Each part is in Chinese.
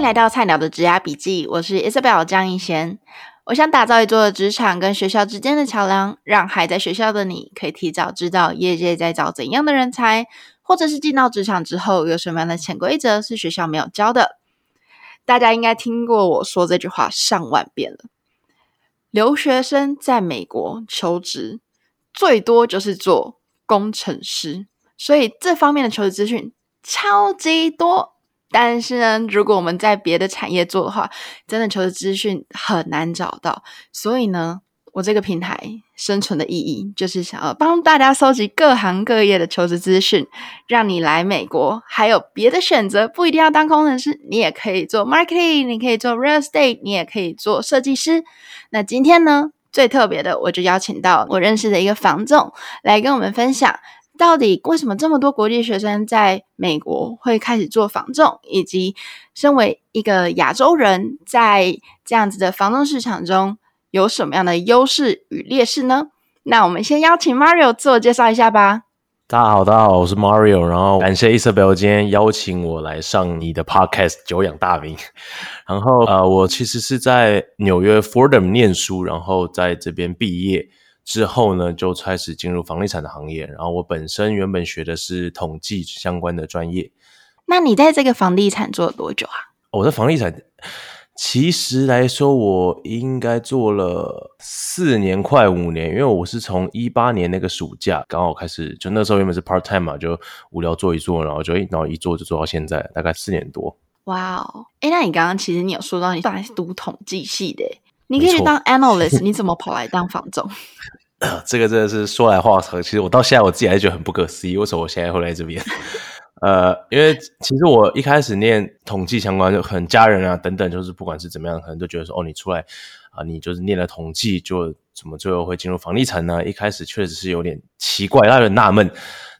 迎来到菜鸟的职涯笔记，我是 Isabel 江一贤。我想打造一座职场跟学校之间的桥梁，让还在学校的你可以提早知道业界在找怎样的人才，或者是进到职场之后有什么样的潜规则是学校没有教的。大家应该听过我说这句话上万遍了。留学生在美国求职，最多就是做工程师，所以这方面的求职资讯超级多。但是呢，如果我们在别的产业做的话，真的求职资讯很难找到。所以呢，我这个平台生存的意义就是想要帮大家搜集各行各业的求职资讯，让你来美国还有别的选择，不一定要当工程师，你也可以做 marketing，你可以做 real estate，你也可以做设计师。那今天呢，最特别的，我就邀请到我认识的一个房总来跟我们分享。到底为什么这么多国际学生在美国会开始做房仲，以及身为一个亚洲人，在这样子的房仲市场中有什么样的优势与劣势呢？那我们先邀请 Mario 自我介绍一下吧。大家好，大家好，我是 Mario，然后感谢 Isabel 今天邀请我来上你的 Podcast 久仰大名。然后呃，我其实是在纽约 Fordham 念书，然后在这边毕业。之后呢，就开始进入房地产的行业。然后我本身原本学的是统计相关的专业。那你在这个房地产做了多久啊？我在房地产，其实来说，我应该做了四年快五年，因为我是从一八年那个暑假刚好开始，就那时候原本是 part time 嘛，就无聊做一做，然后就一然后一做就做到现在，大概四年多。哇哦，哎，那你刚刚其实你有说到你本来是读统计系的。你可以去当 analyst，你怎么跑来当房仲？这个真的是说来话长。其实我到现在我自己还是觉得很不可思议，为什么我现在会来这边？呃，因为其实我一开始念统计相关，就很家人啊等等，就是不管是怎么样，可能都觉得说，哦，你出来啊、你就是念了统计，就怎么最后会进入房地产呢？一开始确实是有点奇怪，让人纳闷。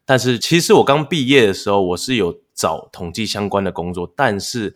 但是其实我刚毕业的时候，我是有找统计相关的工作，但是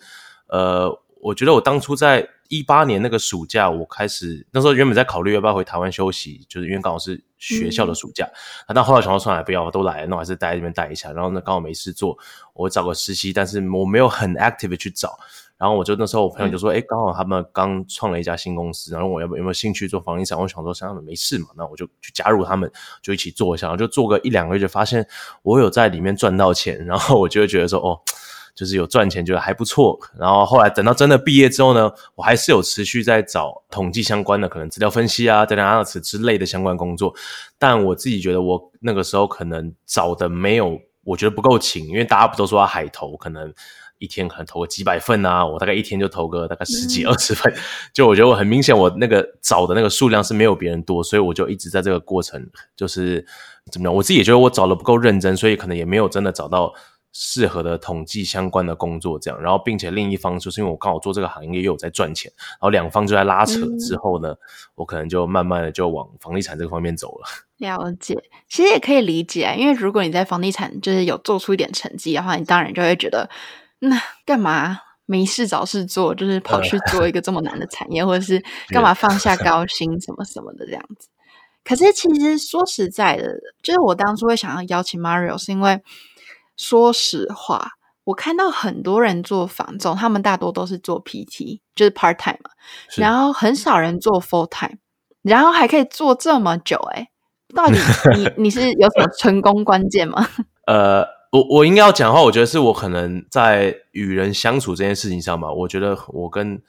呃，我觉得我当初在。一八年那个暑假，我开始那时候原本在考虑要不要回台湾休息，就是因为刚好是学校的暑假。那、嗯、但后来想说算了，不要都来了，那我还是待在这边待一下。然后呢，刚好没事做，我找个实习，但是我没有很 active 的去找。然后我就那时候我朋友就说，哎、嗯，刚好他们刚创了一家新公司，然后我要不有没有兴趣做房地产？我想说，想想没事嘛，那我就去加入他们，就一起做一下。然后就做个一两个月，就发现我有在里面赚到钱，然后我就会觉得说，哦。就是有赚钱，觉得还不错。然后后来等到真的毕业之后呢，我还是有持续在找统计相关的，可能资料分析啊、data analysis 之类的相关工作。但我自己觉得，我那个时候可能找的没有，我觉得不够勤，因为大家不都说要海投，可能一天可能投个几百份啊，我大概一天就投个大概十几二十份。嗯、就我觉得我很明显，我那个找的那个数量是没有别人多，所以我就一直在这个过程，就是怎么样，我自己也觉得我找的不够认真，所以可能也没有真的找到。适合的统计相关的工作，这样，然后并且另一方就是因为我刚好做这个行业又有在赚钱，然后两方就在拉扯之后呢，嗯、我可能就慢慢的就往房地产这个方面走了。了解，其实也可以理解，因为如果你在房地产就是有做出一点成绩的话，你当然就会觉得，那干嘛没事找事做，就是跑去做一个这么难的产业，呃、或者是 干嘛放下高薪什么什么的这样子。可是其实说实在的，就是我当初会想要邀请 Mario 是因为。说实话，我看到很多人做房仲，他们大多都是做 PT，就是 part time 嘛，然后很少人做 full time，然后还可以做这么久，诶，到底你你是有什么成功关键吗？呃，我我应该要讲的话，我觉得是我可能在与人相处这件事情上吧，我觉得我跟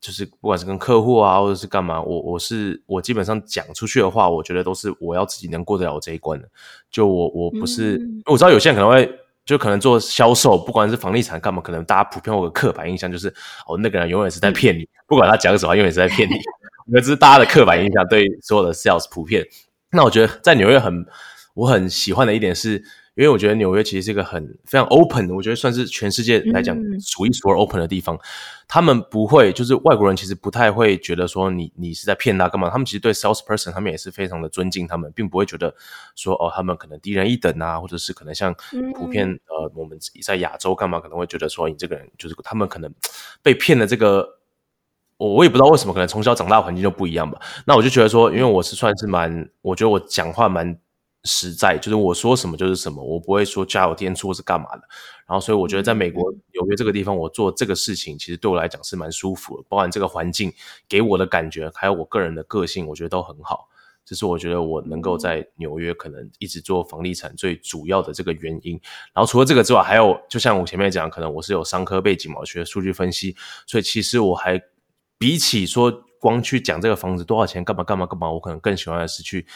就是不管是跟客户啊，或者是干嘛，我我是我基本上讲出去的话，我觉得都是我要自己能过得了这一关的。就我我不是，嗯、我知道有些人可能会。就可能做销售，不管是房地产干嘛，可能大家普遍有个刻板印象，就是哦，那个人永远是在骗你，不管他讲什么，永远是在骗你。那这是大家的刻板印象，对所有的 sales 普遍。那我觉得在纽约很，我很喜欢的一点是。因为我觉得纽约其实是一个很非常 open 的，我觉得算是全世界来讲数一数二 open 的地方。嗯、他们不会，就是外国人其实不太会觉得说你你是在骗他干嘛。他们其实对 salesperson 他们也是非常的尊敬，他们并不会觉得说哦，他们可能低人一等啊，或者是可能像普遍、嗯、呃我们在亚洲干嘛可能会觉得说你这个人就是他们可能被骗的这个，我我也不知道为什么，可能从小长大环境就不一样吧。那我就觉得说，因为我是算是蛮，我觉得我讲话蛮。实在，就是我说什么就是什么，我不会说加油添醋是干嘛的。然后，所以我觉得在美国纽约这个地方，我做这个事情，其实对我来讲是蛮舒服的。包含这个环境给我的感觉，还有我个人的个性，我觉得都很好。这是我觉得我能够在纽约可能一直做房地产最主要的这个原因。然后除了这个之外，还有就像我前面讲，可能我是有商科背景嘛，我学数据分析，所以其实我还比起说光去讲这个房子多少钱干嘛干嘛干嘛，我可能更喜欢的是去。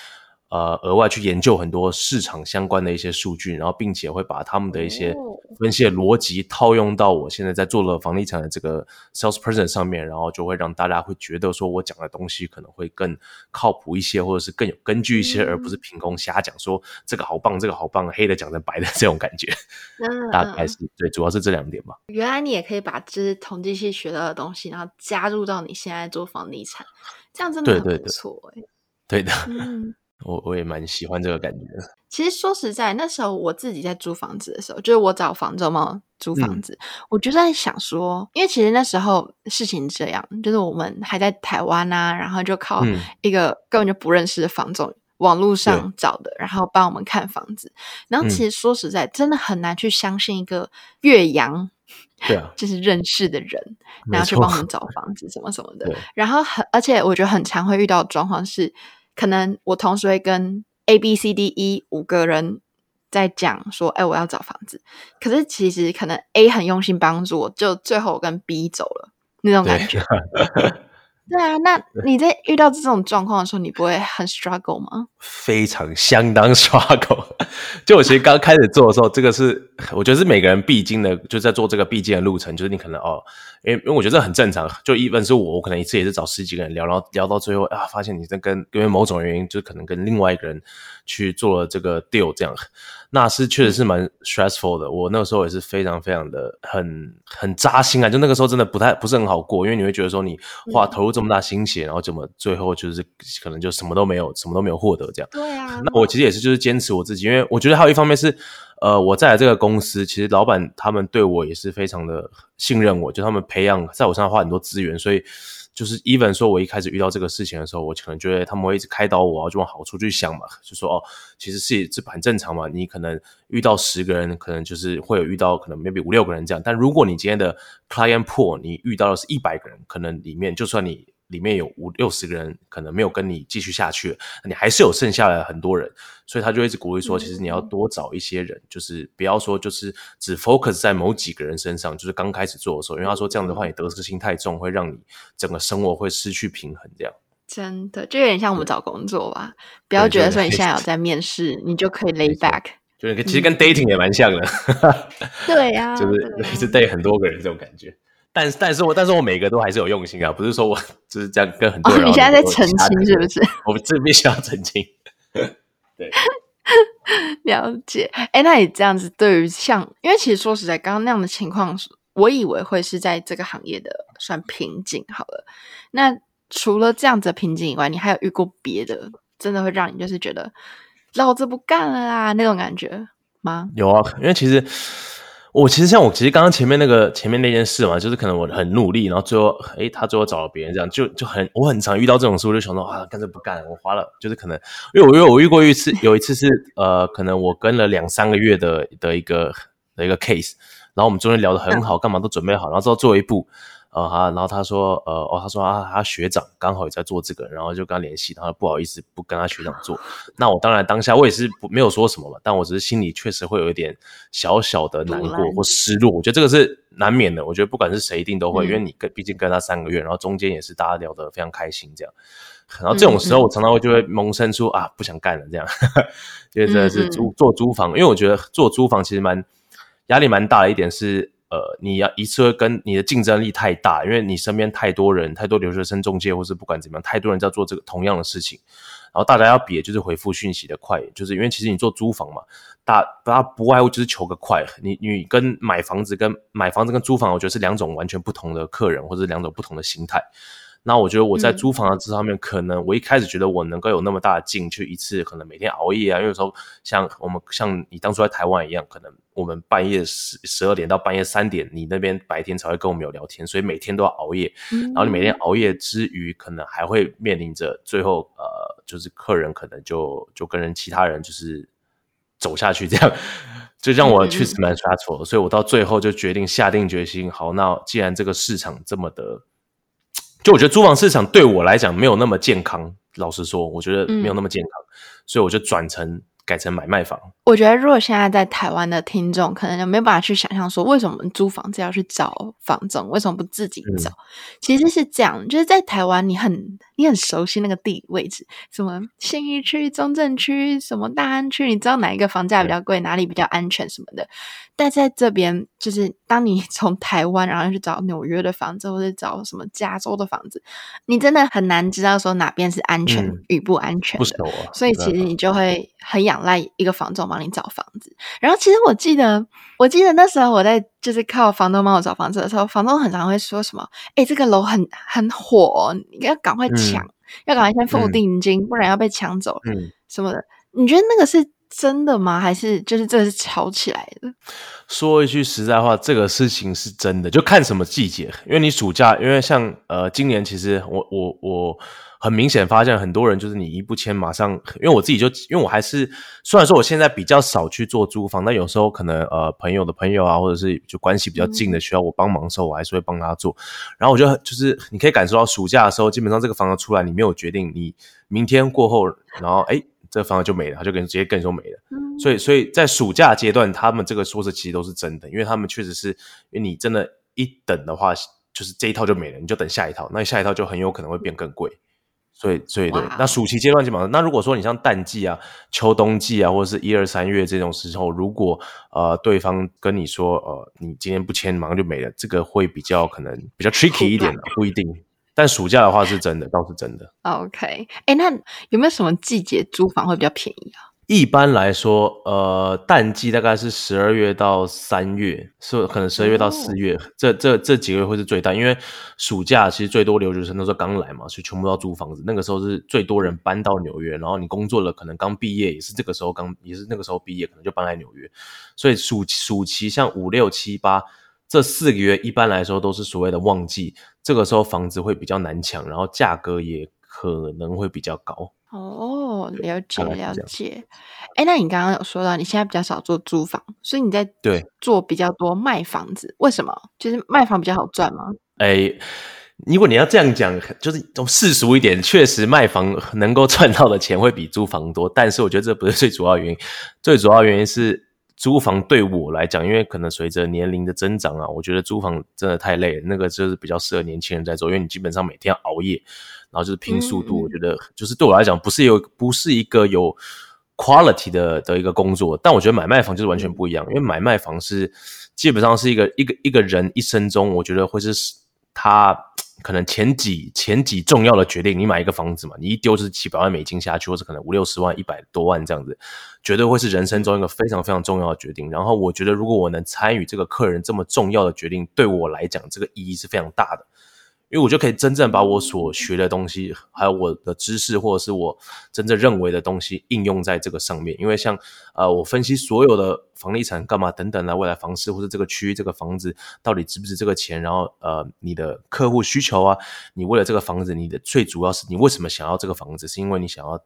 呃，额外去研究很多市场相关的一些数据，然后并且会把他们的一些分析的逻辑套用到我现在在做了房地产的这个 salesperson 上面，然后就会让大家会觉得说我讲的东西可能会更靠谱一些，或者是更有根据一些，而不是凭空瞎讲说这个好棒，这个好棒，黑的讲成白的这种感觉。嗯，大概是对，主要是这两点吧。原来你也可以把这些统计系学到的东西，然后加入到你现在做房地产，这样真的很不错哎。对的。嗯。我我也蛮喜欢这个感觉的。其实说实在，那时候我自己在租房子的时候，就是我找房仲嘛租房子，嗯、我就在想说，因为其实那时候事情这样，就是我们还在台湾啊，然后就靠一个根本就不认识的房仲，嗯、网络上找的，然后帮我们看房子。然后其实说实在，嗯、真的很难去相信一个岳阳，对啊，就是认识的人，然后去帮我们找房子什么什么的。然后很，而且我觉得很常会遇到的状况是。可能我同时会跟 A、B、C、D、E 五个人在讲说，哎，我要找房子。可是其实可能 A 很用心帮助我，就最后我跟 B 走了那种感觉。对啊，那 你在遇到这种状况的时候，你不会很 struggle 吗？非常相当 struggle。就我其实刚开始做的时候，这个是 我觉得是每个人必经的，就在做这个必经的路程。就是你可能哦，因为因为我觉得这很正常。就一般是我，我可能一次也是找十几个人聊，然后聊到最后啊，发现你在跟因为某种原因，就可能跟另外一个人去做了这个 deal 这样。那是确实是蛮 stressful 的，我那个时候也是非常非常的很很扎心啊，就那个时候真的不太不是很好过，因为你会觉得说你花投入这么大心血，然后怎么最后就是可能就什么都没有，什么都没有获得这样。对啊。那我其实也是就是坚持我自己，因为我觉得还有一方面是，呃，我在这个公司，其实老板他们对我也是非常的信任我，就他们培养在我身上花很多资源，所以。就是 even 说，我一开始遇到这个事情的时候，我可能觉得他们会一直开导我，就往好处去想嘛，就说哦，其实是这很正常嘛。你可能遇到十个人，可能就是会有遇到可能 maybe 五六个人这样。但如果你今天的 client pool 你遇到的是一百个人，可能里面就算你。里面有五六十个人可能没有跟你继续下去，你还是有剩下来很多人，所以他就一直鼓励说，其实你要多找一些人，嗯、就是不要说就是只 focus 在某几个人身上，就是刚开始做的时候，因为他说这样的话你得失心太重，会让你整个生活会失去平衡。这样。真的就有点像我们找工作吧，不要觉得说你现在有在面试，你就可以 lay back，就是其实跟 dating 也蛮像的，对呀，就是一直 date 很多个人这种感觉。但是，但是我，但是我每个都还是有用心啊，不是说我 就是这样跟很多人。哦，你现在在澄清是不是？我们这必须要澄清。对，了解。哎、欸，那你这样子对于像，因为其实说实在，刚刚那样的情况，我以为会是在这个行业的算瓶颈。好了，那除了这样子的瓶颈以外，你还有遇过别的，真的会让你就是觉得老子不干了啦那种感觉吗？有啊，因为其实。我其实像我其实刚刚前面那个前面那件事嘛，就是可能我很努力，然后最后诶他最后找了别人，这样就就很我很常遇到这种事，我就想说啊，干脆不干，我花了就是可能因为我因为我遇过一次，有一次是呃可能我跟了两三个月的的一个的一个 case，然后我们中间聊得很好，干嘛都准备好，然后之后最后一步。呃哈，然后他说，呃，哦，他说啊，他学长刚好也在做这个，然后就跟他联系，然后不好意思，不跟他学长做。那我当然当下我也是不没有说什么嘛，但我只是心里确实会有一点小小的难过或失落。我觉得这个是难免的，我觉得不管是谁一定都会，嗯、因为你跟毕竟跟他三个月，然后中间也是大家聊得非常开心这样。然后这种时候我常常会就会萌生出、嗯、啊不想干了这样，因为真的是租做租房，因为我觉得做租房其实蛮压力蛮大的一点是。呃，你要一次会跟你的竞争力太大，因为你身边太多人，太多留学生中介，或是不管怎么样，太多人在做这个同样的事情，然后大家要比，就是回复讯息的快，就是因为其实你做租房嘛，大大家不外乎就是求个快，你你跟买房子跟买房子跟租房，我觉得是两种完全不同的客人，或者两种不同的心态。那我觉得我在租房的这上面，嗯、可能我一开始觉得我能够有那么大的劲，去一次可能每天熬夜啊，因为有时候像我们像你当初在台湾一样，可能我们半夜十十二点到半夜三点，你那边白天才会跟我们有聊天，所以每天都要熬夜。嗯、然后你每天熬夜之余，可能还会面临着最后呃就是客人可能就就跟人其他人就是走下去这样，就让我去 smash that 所以我到最后就决定下定决心，好，那既然这个市场这么的，就我觉得租房市场对我来讲没有那么健康，老实说，我觉得没有那么健康，嗯、所以我就转成。改成买卖房，我觉得如果现在在台湾的听众可能就没有办法去想象说，为什么我们租房子要去找房仲，为什么不自己找？嗯、其实是这样，就是在台湾，你很你很熟悉那个地理位置，什么信义区、中正区、什么大安区，你知道哪一个房价比较贵，嗯、哪里比较安全什么的。但在这边，就是当你 从台湾然后去找纽约的房子，或者找什么加州的房子，你真的很难知道说哪边是安全与不安全的。嗯、不熟啊，所以其实你就会很仰赖一个房仲帮你找房子。然后，其实我记得，我记得那时候我在就是靠房东帮我找房子的时候，房东很常会说什么：“哎、欸，这个楼很很火、哦，你要赶快抢，嗯、要赶快先付定金，嗯、不然要被抢走。”嗯，什么的？你觉得那个是？真的吗？还是就是这是炒起来的？说一句实在话，这个事情是真的，就看什么季节。因为你暑假，因为像呃，今年其实我我我很明显发现很多人就是你一不签，马上，因为我自己就因为我还是虽然说我现在比较少去做租房，但有时候可能呃朋友的朋友啊，或者是就关系比较近的需要我帮忙的时候，我还是会帮他做。然后我就就是你可以感受到暑假的时候，基本上这个房子出来，你没有决定，你明天过后，然后哎。这个房子就没了，他就跟直接跟你说没了。嗯、所以，所以在暑假阶段，他们这个说是其实都是真的，因为他们确实是，因为你真的，一等的话，就是这一套就没了，你就等下一套，那下一套就很有可能会变更贵。所以，所以对，那暑期阶段基本上，那如果说你像淡季啊、秋冬季啊，或者是一二三月这种时候，如果呃对方跟你说呃你今天不签，马上就没了，这个会比较可能比较 tricky 一点的，不一定。但暑假的话是真的，倒是真的。OK，哎、欸，那有没有什么季节租房会比较便宜啊？一般来说，呃，淡季大概是十二月到三月，是可能十二月到四月，哦、这这这几个月会是最淡，因为暑假其实最多留学生都是刚来嘛，所以全部都要租房子。那个时候是最多人搬到纽约，然后你工作了，可能刚毕业也是这个时候刚也是那个时候毕业，可能就搬来纽约。所以暑暑期像五六七八。这四个月一般来说都是所谓的旺季，这个时候房子会比较难抢，然后价格也可能会比较高。哦，了解了解。哎，那你刚刚有说到你现在比较少做租房，所以你在对做比较多卖房子，对为什么？就是卖房比较好赚吗？哎，如果你要这样讲，就是从世俗一点，确实卖房 能够赚到的钱会比租房多，但是我觉得这不是最主要原因，最主要原因是。租房对我来讲，因为可能随着年龄的增长啊，我觉得租房真的太累了。那个就是比较适合年轻人在做，因为你基本上每天要熬夜，然后就是拼速度。嗯、我觉得就是对我来讲，不是有不是一个有 quality 的的一个工作。但我觉得买卖房就是完全不一样，因为买卖房是基本上是一个一个一个人一生中，我觉得会是他。可能前几前几重要的决定，你买一个房子嘛，你一丢就是几百万美金下去，或者可能五六十万、一百多万这样子，绝对会是人生中一个非常非常重要的决定。然后我觉得，如果我能参与这个客人这么重要的决定，对我来讲，这个意义是非常大的。因为我就可以真正把我所学的东西，还有我的知识，或者是我真正认为的东西应用在这个上面。因为像呃，我分析所有的房地产干嘛等等啊，未来房市或者这个区域这个房子到底值不值这个钱，然后呃，你的客户需求啊，你为了这个房子，你的最主要是你为什么想要这个房子？是因为你想要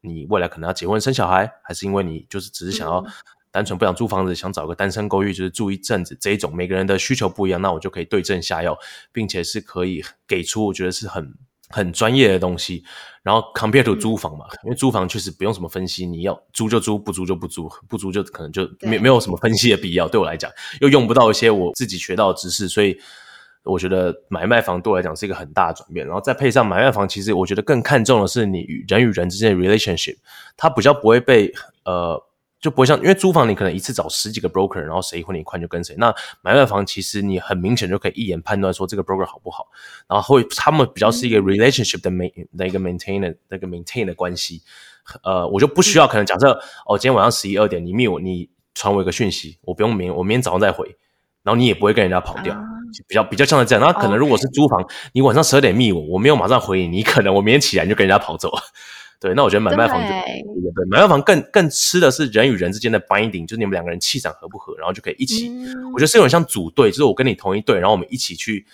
你未来可能要结婚生小孩，还是因为你就是只是想要？单纯不想租房子，想找个单身公寓，就是住一阵子这一种，每个人的需求不一样，那我就可以对症下药，并且是可以给出我觉得是很很专业的东西。然后 compare to 租房嘛，嗯、因为租房确实不用什么分析，你要租就租，不租就不租，不租就可能就没对没有什么分析的必要。对我来讲，又用不到一些我自己学到的知识，所以我觉得买卖房对我来讲是一个很大的转变。然后再配上买卖房，其实我觉得更看重的是你与人与人之间的 relationship，它比较不会被呃。就不会像，因为租房你可能一次找十几个 broker，然后谁婚礼快就跟谁。那买卖房其实你很明显就可以一眼判断说这个 broker 好不好，然后会他们比较是一个 relationship 的 main 的一个 maintain 的那个 maintain 的关系。呃，我就不需要可能假设哦，今天晚上十一二点你密我，你传我一个讯息，我不用明我明天早上再回，然后你也不会跟人家跑掉，比较比较像是这样。那可能如果是租房，你晚上十二点密我，我没有马上回你，你可能我明天起来你就跟人家跑走了。对，那我觉得买卖房就对，对，买卖房更更吃的是人与人之间的 binding，就是你们两个人气场合不合，然后就可以一起。嗯、我觉得是有点像组队，就是我跟你同一队，然后我们一起去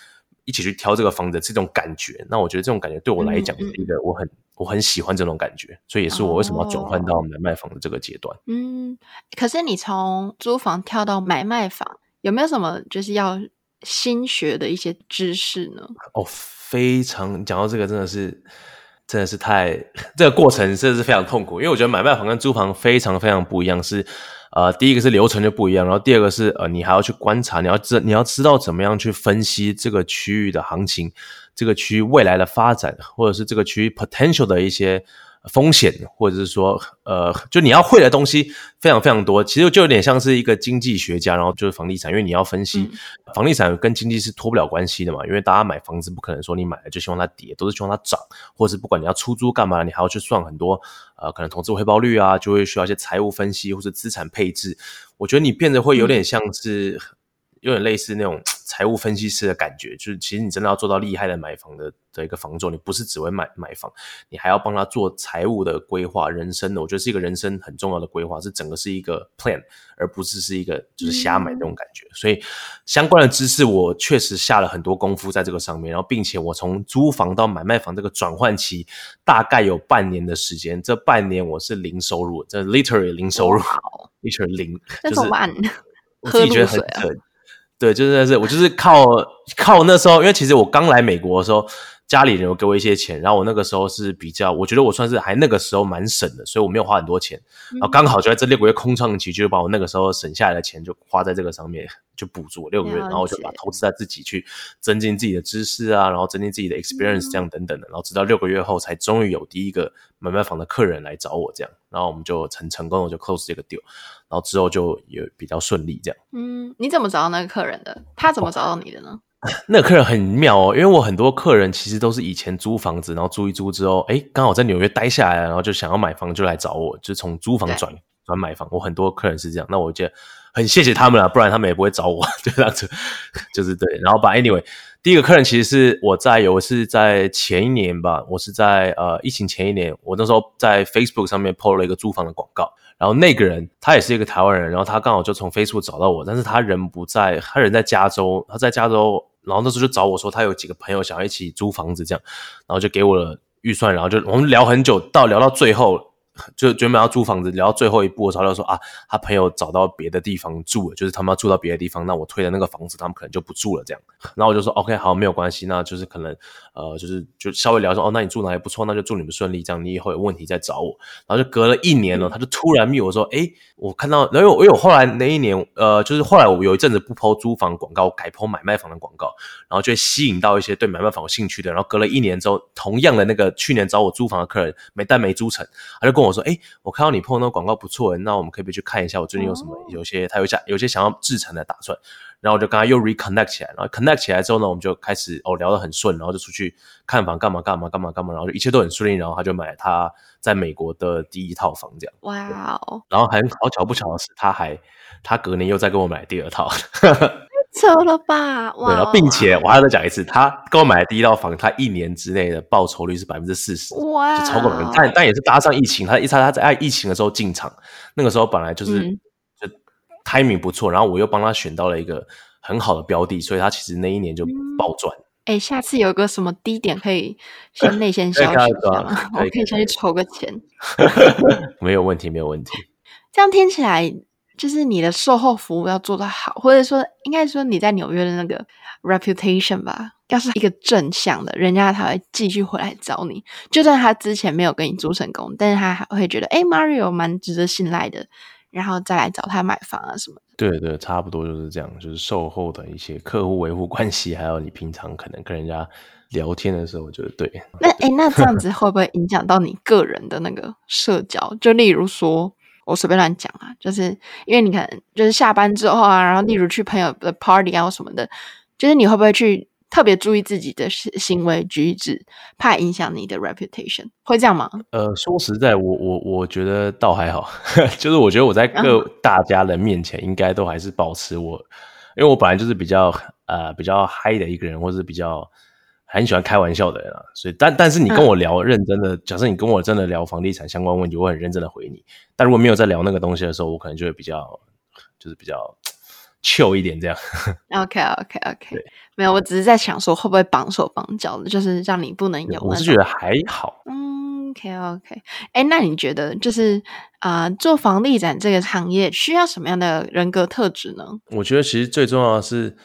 一起去挑这个房子，这种感觉。那我觉得这种感觉对我来讲是一个我很我很喜欢这种感觉，所以也是我为什么要转换到买卖房的这个阶段。嗯，可是你从租房跳到买卖房，有没有什么就是要新学的一些知识呢？哦，非常，讲到这个真的是。真的是太 这个过程真的是非常痛苦，因为我觉得买卖房跟租房非常非常不一样。是呃，第一个是流程就不一样，然后第二个是呃，你还要去观察，你要知你要知道怎么样去分析这个区域的行情，这个区域未来的发展，或者是这个区域 potential 的一些。风险，或者是说，呃，就你要会的东西非常非常多，其实就有点像是一个经济学家，然后就是房地产，因为你要分析房地产跟经济是脱不了关系的嘛，因为大家买房子不可能说你买了就希望它跌，都是希望它涨，或者是不管你要出租干嘛，你还要去算很多，呃，可能投资回报率啊，就会需要一些财务分析或者资产配置，我觉得你变得会有点像是。有点类似那种财务分析师的感觉，就是其实你真的要做到厉害的买房的的一个房仲，你不是只会买买房，你还要帮他做财务的规划、人生的，我觉得是一个人生很重要的规划，是整个是一个 plan，而不是是一个就是瞎买那种感觉。所以相关的知识我确实下了很多功夫在这个上面，然后并且我从租房到买卖房这个转换期大概有半年的时间，这半年我是零收入，这 literally 零收入，literally 零，就是我自己觉得很很。对，就是是，我就是靠靠那时候，因为其实我刚来美国的时候，家里人有给我一些钱，然后我那个时候是比较，我觉得我算是还那个时候蛮省的，所以我没有花很多钱，然后刚好就在这六个月空窗期，就把我那个时候省下来的钱就花在这个上面，就补助我六个月，然后我就把投资在自己去增进自己的知识啊，然后增进自己的 experience 这样等等的，然后直到六个月后才终于有第一个买卖房的客人来找我这样，然后我们就成成功的就 close 这个 deal。然后之后就也比较顺利，这样。嗯，你怎么找到那个客人的？他怎么找到你的呢？哦，那个客人很妙哦，因为我很多客人其实都是以前租房子，然后租一租之后，哎，刚好在纽约待下来，然后就想要买房，就来找我，就从租房转转买房。我很多客人是这样，那我觉得很谢谢他们了，不然他们也不会找我，就这样子，就是对。然后把 anyway，第一个客人其实是我在有我是在前一年吧，我是在呃疫情前一年，我那时候在 Facebook 上面 PO 了一个租房的广告。然后那个人他也是一个台湾人，然后他刚好就从 Facebook 找到我，但是他人不在，他人在加州，他在加州，然后那时候就找我说他有几个朋友想要一起租房子这样，然后就给我了预算，然后就我们聊很久，到聊到最后。就准备要租房子，聊到最后一步的时候，他就说啊，他朋友找到别的地方住了，就是他们要住到别的地方，那我推的那个房子，他们可能就不住了这样。然后我就说 OK，好，没有关系，那就是可能呃，就是就稍微聊说哦，那你住哪里不错，那就祝你们顺利，这样你以后有问题再找我。然后就隔了一年了，他就突然密我说，哎，我看到，然后因为我后来那一年，呃，就是后来我有一阵子不 po 租房广告，改 po 买卖房的广告，然后就会吸引到一些对买卖房有兴趣的。然后隔了一年之后，同样的那个去年找我租房的客人，没但没租成，他就跟我说，哎，我看到你 po 那个广告不错，那我们可以不可以去看一下？我最近有什么？有些他有想有些想要制成的打算，然后我就跟他又 reconnect 起来，然后 connect 起来之后呢，我们就开始哦聊得很顺，然后就出去看房干嘛干嘛干嘛干嘛，然后就一切都很顺利，然后他就买他在美国的第一套房这样。哇哦！然后很好巧不巧的是，他还他隔年又再给我买第二套。扯了吧，哇！然后并且我还要再讲一次，他跟我买的第一套房，他一年之内的报酬率是百分之四十，哇，就超过百分之。但但也是搭上疫情，他一他他在疫情的时候进场，那个时候本来就是、嗯、就 timing 不错，然后我又帮他选到了一个很好的标的，所以他其实那一年就暴赚。欸，下次有个什么低点可以先内线消息一下吗？我可以先去筹个钱。没有问题，没有问题。这样听起来。就是你的售后服务要做得好，或者说应该说你在纽约的那个 reputation 吧，要是一个正向的，人家才会继续回来找你。就算他之前没有跟你租成功，但是他还会觉得，哎，Mario 蛮值得信赖的，然后再来找他买房啊什么的。对对，差不多就是这样，就是售后的一些客户维护关系，还有你平常可能跟人家聊天的时候，我觉得对。那哎，那这样子会不会影响到你个人的那个社交？就例如说。我随便乱讲啊，就是因为你可能就是下班之后啊，然后例如去朋友的 party 啊什么的，就是你会不会去特别注意自己的行为举止，怕影响你的 reputation？会这样吗？呃，说实在，我我我觉得倒还好，就是我觉得我在各大家的面前应该都还是保持我，因为我本来就是比较呃比较嗨的一个人，或是比较。很喜欢开玩笑的人啊，所以但但是你跟我聊认真的，嗯、假设你跟我真的聊房地产相关问题，我很认真的回你。但如果没有在聊那个东西的时候，我可能就会比较就是比较 chill 一点这样。OK OK OK，没有，我只是在想说会不会绑手绑脚的，就是让你不能有。我是觉得还好。嗯，OK OK，哎，那你觉得就是啊、呃，做房地产这个行业需要什么样的人格特质呢？我觉得其实最重要的是，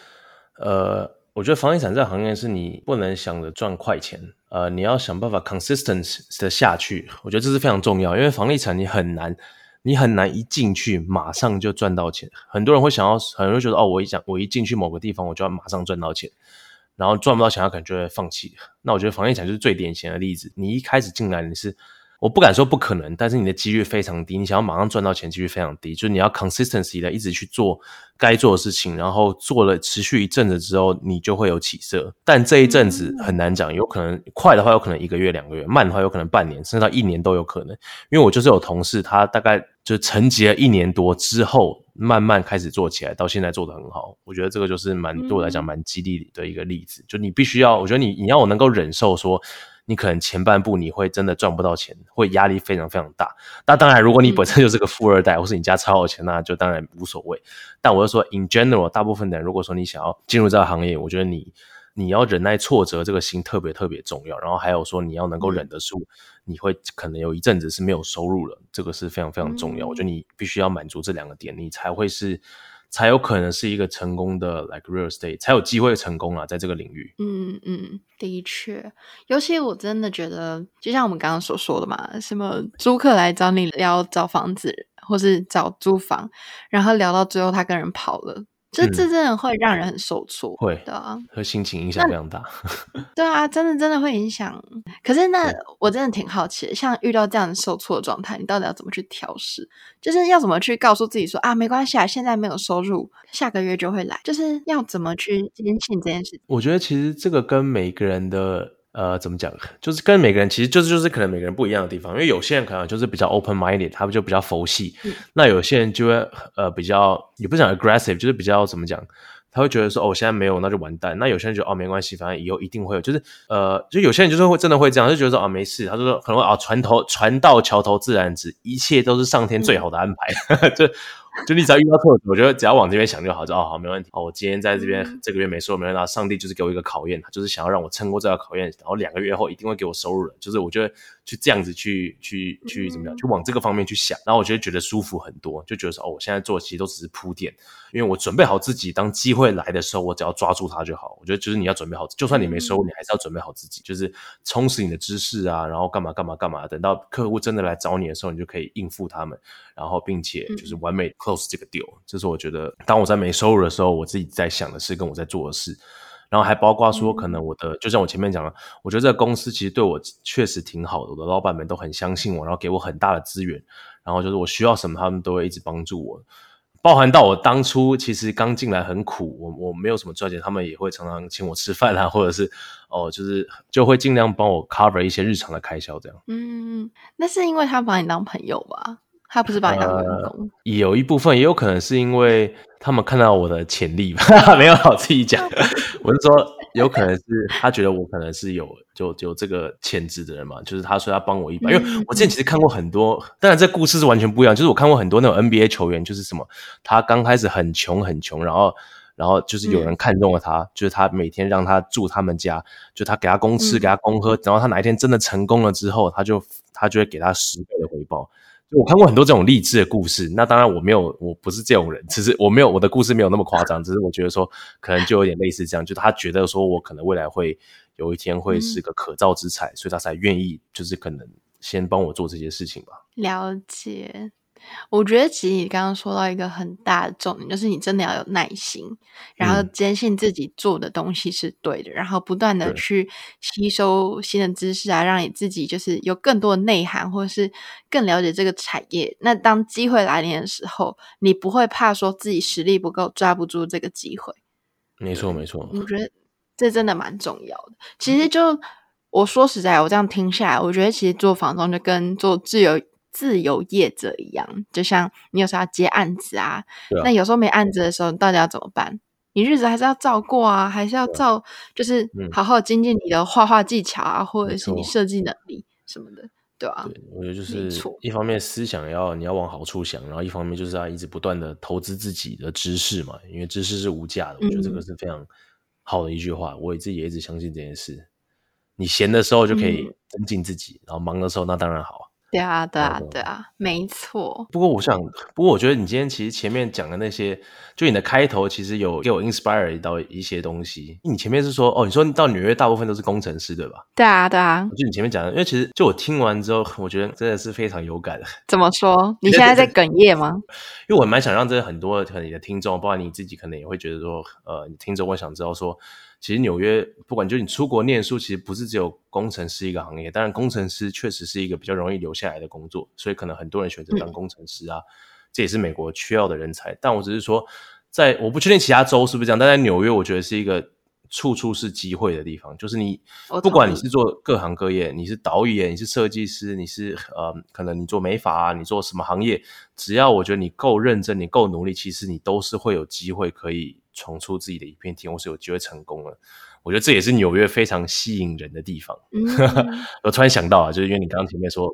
呃，我觉得房地产这个行业是你不能想着赚快钱，呃，你要想办法 consistent 的下去。我觉得这是非常重要，因为房地产你很难，你很难一进去马上就赚到钱。很多人会想要，很多人觉得哦，我一想我一进去某个地方，我就要马上赚到钱。然后赚不到钱，他可能就会放弃。那我觉得房地产就是最典型的例子。你一开始进来，你是我不敢说不可能，但是你的几率非常低。你想要马上赚到钱，几率非常低。就是你要 consistency 的一直去做该做的事情，然后做了持续一阵子之后，你就会有起色。但这一阵子很难讲，有可能快的话有可能一个月、两个月；慢的话有可能半年，甚至到一年都有可能。因为我就是有同事，他大概就沉寂了一年多之后。慢慢开始做起来，到现在做得很好，我觉得这个就是蛮对我来讲蛮激励的一个例子。嗯、就你必须要，我觉得你你要我能够忍受说，你可能前半部你会真的赚不到钱，会压力非常非常大。那当然，如果你本身就是个富二代，嗯、或是你家超有钱，那就当然无所谓。但我就说，in general，大部分的人如果说你想要进入这个行业，我觉得你。你要忍耐挫折，这个心特别特别重要。然后还有说，你要能够忍得住，你会可能有一阵子是没有收入了，这个是非常非常重要。我觉得你必须要满足这两个点，你才会是才有可能是一个成功的 like real estate，才有机会成功啊，在这个领域。嗯嗯，的确，尤其我真的觉得，就像我们刚刚所说的嘛，什么租客来找你聊找房子，或是找租房，然后聊到最后他跟人跑了。这这真的会让人很受挫，会的啊，和心情影响非常大。对啊，真的真的会影响。可是那我真的挺好奇的，像遇到这样受挫的状态，你到底要怎么去调试？就是要怎么去告诉自己说啊，没关系啊，现在没有收入，下个月就会来。就是要怎么去坚信这件事情？我觉得其实这个跟每个人的。呃，怎么讲？就是跟每个人其实就是就是可能每个人不一样的地方，因为有些人可能就是比较 open minded，他们就比较佛系。嗯、那有些人就会呃比较也不讲 aggressive，就是比较怎么讲？他会觉得说哦，现在没有那就完蛋。那有些人觉得哦没关系，反正以后一定会有。就是呃，就有些人就是会真的会这样，就觉得说啊、哦、没事。他就说可能会啊船头船到桥头自然直，一切都是上天最好的安排。嗯、就。就你只要遇到挫折，我觉得只要往这边想就好，就哦好没问题哦。我今天在这边、嗯、这个月没收入，没问题，上帝就是给我一个考验，他就是想要让我撑过这个考验，然后两个月后一定会给我收入的。就是我觉得去这样子去去去怎么样，就往这个方面去想，然后我觉得觉得舒服很多，就觉得说哦，我现在做的其实都只是铺垫，因为我准备好自己，当机会来的时候，我只要抓住它就好。我觉得就是你要准备好，就算你没收入，你还是要准备好自己，就是充实你的知识啊，然后干嘛干嘛干嘛，等到客户真的来找你的时候，你就可以应付他们，然后并且就是。完美 close 这个 deal。这是我觉得，当我在没收入的时候，我自己在想的事，跟我在做的事，然后还包括说，可能我的，就像我前面讲了，我觉得这个公司其实对我确实挺好的，我的老板们都很相信我，然后给我很大的资源，然后就是我需要什么，他们都会一直帮助我，包含到我当初其实刚进来很苦，我我没有什么赚钱，他们也会常常请我吃饭啊，或者是哦，就是就会尽量帮我 cover 一些日常的开销，这样。嗯，那是因为他把你当朋友吧？他不是把你当员工，呃，有一部分也有可能是因为他们看到我的潜力吧，没有我自己讲，我是说有可能是他觉得我可能是有就有这个潜质的人嘛，就是他说他帮我一把，因为我之前其实看过很多，当然这故事是完全不一样，就是我看过很多那种 NBA 球员，就是什么他刚开始很穷很穷，然后然后就是有人看中了他，嗯、就是他每天让他住他们家，就他给他供吃给他供喝，然后他哪一天真的成功了之后，他就他就会给他十倍的回报。我看过很多这种励志的故事，那当然我没有，我不是这种人，只是我没有我的故事没有那么夸张，只是我觉得说可能就有点类似这样，就他觉得说我可能未来会有一天会是个可造之材，嗯、所以他才愿意就是可能先帮我做这些事情吧。了解。我觉得其实你刚刚说到一个很大的重点，就是你真的要有耐心，然后坚信自己做的东西是对的，嗯、然后不断的去吸收新的知识啊，让你自己就是有更多的内涵，或者是更了解这个产业。那当机会来临的时候，你不会怕说自己实力不够，抓不住这个机会。没错，没错。我觉得这真的蛮重要的。其实就我说实在，我这样听下来，我觉得其实做房东就跟做自由。自由业者一样，就像你有时候要接案子啊，那有时候没案子的时候，你到底要怎么办？你日子还是要照过啊，还是要照，就是好好精进你的画画技巧啊，嗯、或者是你设计能力什么的，对啊，对，我觉得就是一方面思想要你要往好处想，然后一方面就是要一直不断的投资自己的知识嘛，因为知识是无价的。我觉得这个是非常好的一句话，嗯、我自己也一直相信这件事。你闲的时候就可以真增进自己，然后忙的时候那当然好。对啊，对啊，对啊，没错。不过我想，不过我觉得你今天其实前面讲的那些，就你的开头其实有给我 inspire 到一些东西。你前面是说，哦，你说到纽约大部分都是工程师，对吧？对啊，对啊。就你前面讲的，因为其实就我听完之后，我觉得真的是非常有感的。怎么说？你现在在哽咽吗？因为我蛮想让这很多可能你的听众，包括你自己，可能也会觉得说，呃，你听众会想知道说。其实纽约，不管就你出国念书，其实不是只有工程师一个行业。当然，工程师确实是一个比较容易留下来的工作，所以可能很多人选择当工程师啊，嗯、这也是美国需要的人才。但我只是说，在我不确定其他州是不是这样，但在纽约，我觉得是一个处处是机会的地方。就是你不管你是做各行各业，你是导演，你是设计师，你是呃，可能你做美发啊，你做什么行业，只要我觉得你够认真，你够努力，其实你都是会有机会可以。闯出自己的一片天，或是有机会成功了，我觉得这也是纽约非常吸引人的地方。嗯、我突然想到啊，就是因为你刚刚前面说，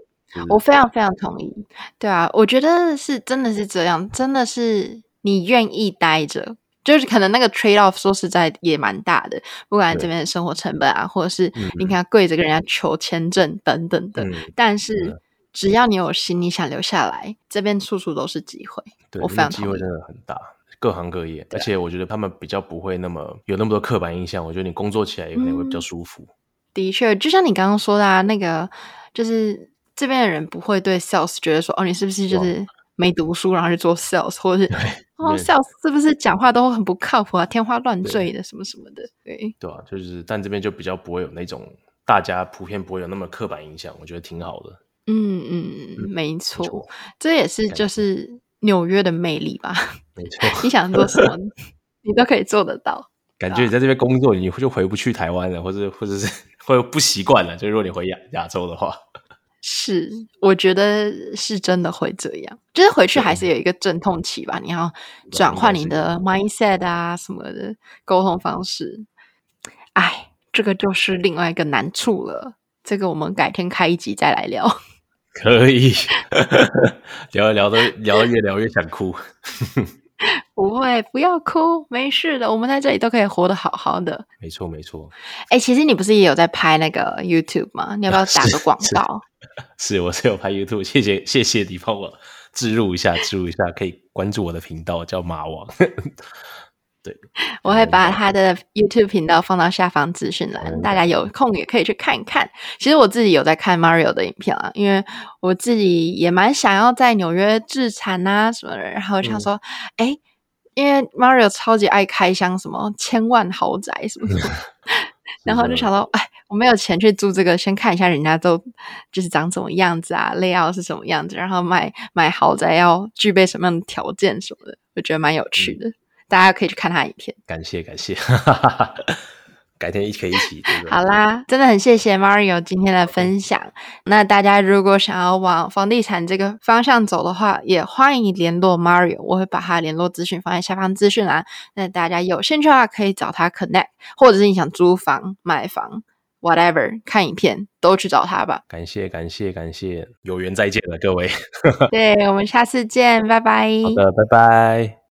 我非常非常同意。对啊，我觉得是真的是这样，真的是你愿意待着，就是可能那个 trade off 说实在也蛮大的，不管这边的生活成本啊，或者是你看跪着跟人家求签证等等的，嗯、但是只要你有心，你想留下来，这边处处都是机会。对，我非常机会真的很大。各行各业，而且我觉得他们比较不会那么有那么多刻板印象。我觉得你工作起来也可能会比较舒服。嗯、的确，就像你刚刚说的啊，那个就是这边的人不会对 sales 觉得说，哦，你是不是就是没读书然后去做 sales，或者是哦 sales 是不是讲话都很不靠谱啊，天花乱坠的什么什么的。对对啊，就是但这边就比较不会有那种大家普遍不会有那么刻板印象，我觉得挺好的。嗯嗯嗯，没错，没错，这也是就是。纽约的魅力吧，没错。你想做什么，你都可以做得到。感觉你在这边工作，你就回不去台湾了，或者或者是会不习惯了。就如果你回亚亚洲的话，是，我觉得是真的会这样。就是回去还是有一个阵痛期吧，你要转换你的 mindset 啊什么的沟通方式。哎，这个就是另外一个难处了。这个我们改天开一集再来聊。可以 聊一聊的，聊越聊越想哭。不会，不要哭，没事的，我们在这里都可以活得好好的。没错，没错。哎、欸，其实你不是也有在拍那个 YouTube 吗？你要不要打个广告？是，是，是，我是有拍 YouTube，谢谢，谢谢你帮我植入一下，植入一下，可以关注我的频道，叫马王。对我会把他的 YouTube 频道放到下方资讯栏，大家有空也可以去看一看。其实我自己有在看 Mario 的影片啊，因为我自己也蛮想要在纽约自产啊什么的，然后我想说，哎、嗯，因为 Mario 超级爱开箱什么千万豪宅什么什么，然后就想到，哎，我没有钱去租这个，先看一下人家都就是长什么样子啊，layout 是什么样子，然后买买豪宅要具备什么样的条件什么的，我觉得蛮有趣的。嗯大家可以去看他影片，感谢感谢，改天一可以一起。好啦，真的很谢谢 Mario 今天的分享。那大家如果想要往房地产这个方向走的话，也欢迎联络 Mario，我会把他联络资讯放在下方资讯栏。那大家有兴趣的话，可以找他 connect，或者是你想租房、买房，whatever，看影片都去找他吧。感谢感谢感谢，有缘再见了各位。对，我们下次见，拜拜。好的，拜拜。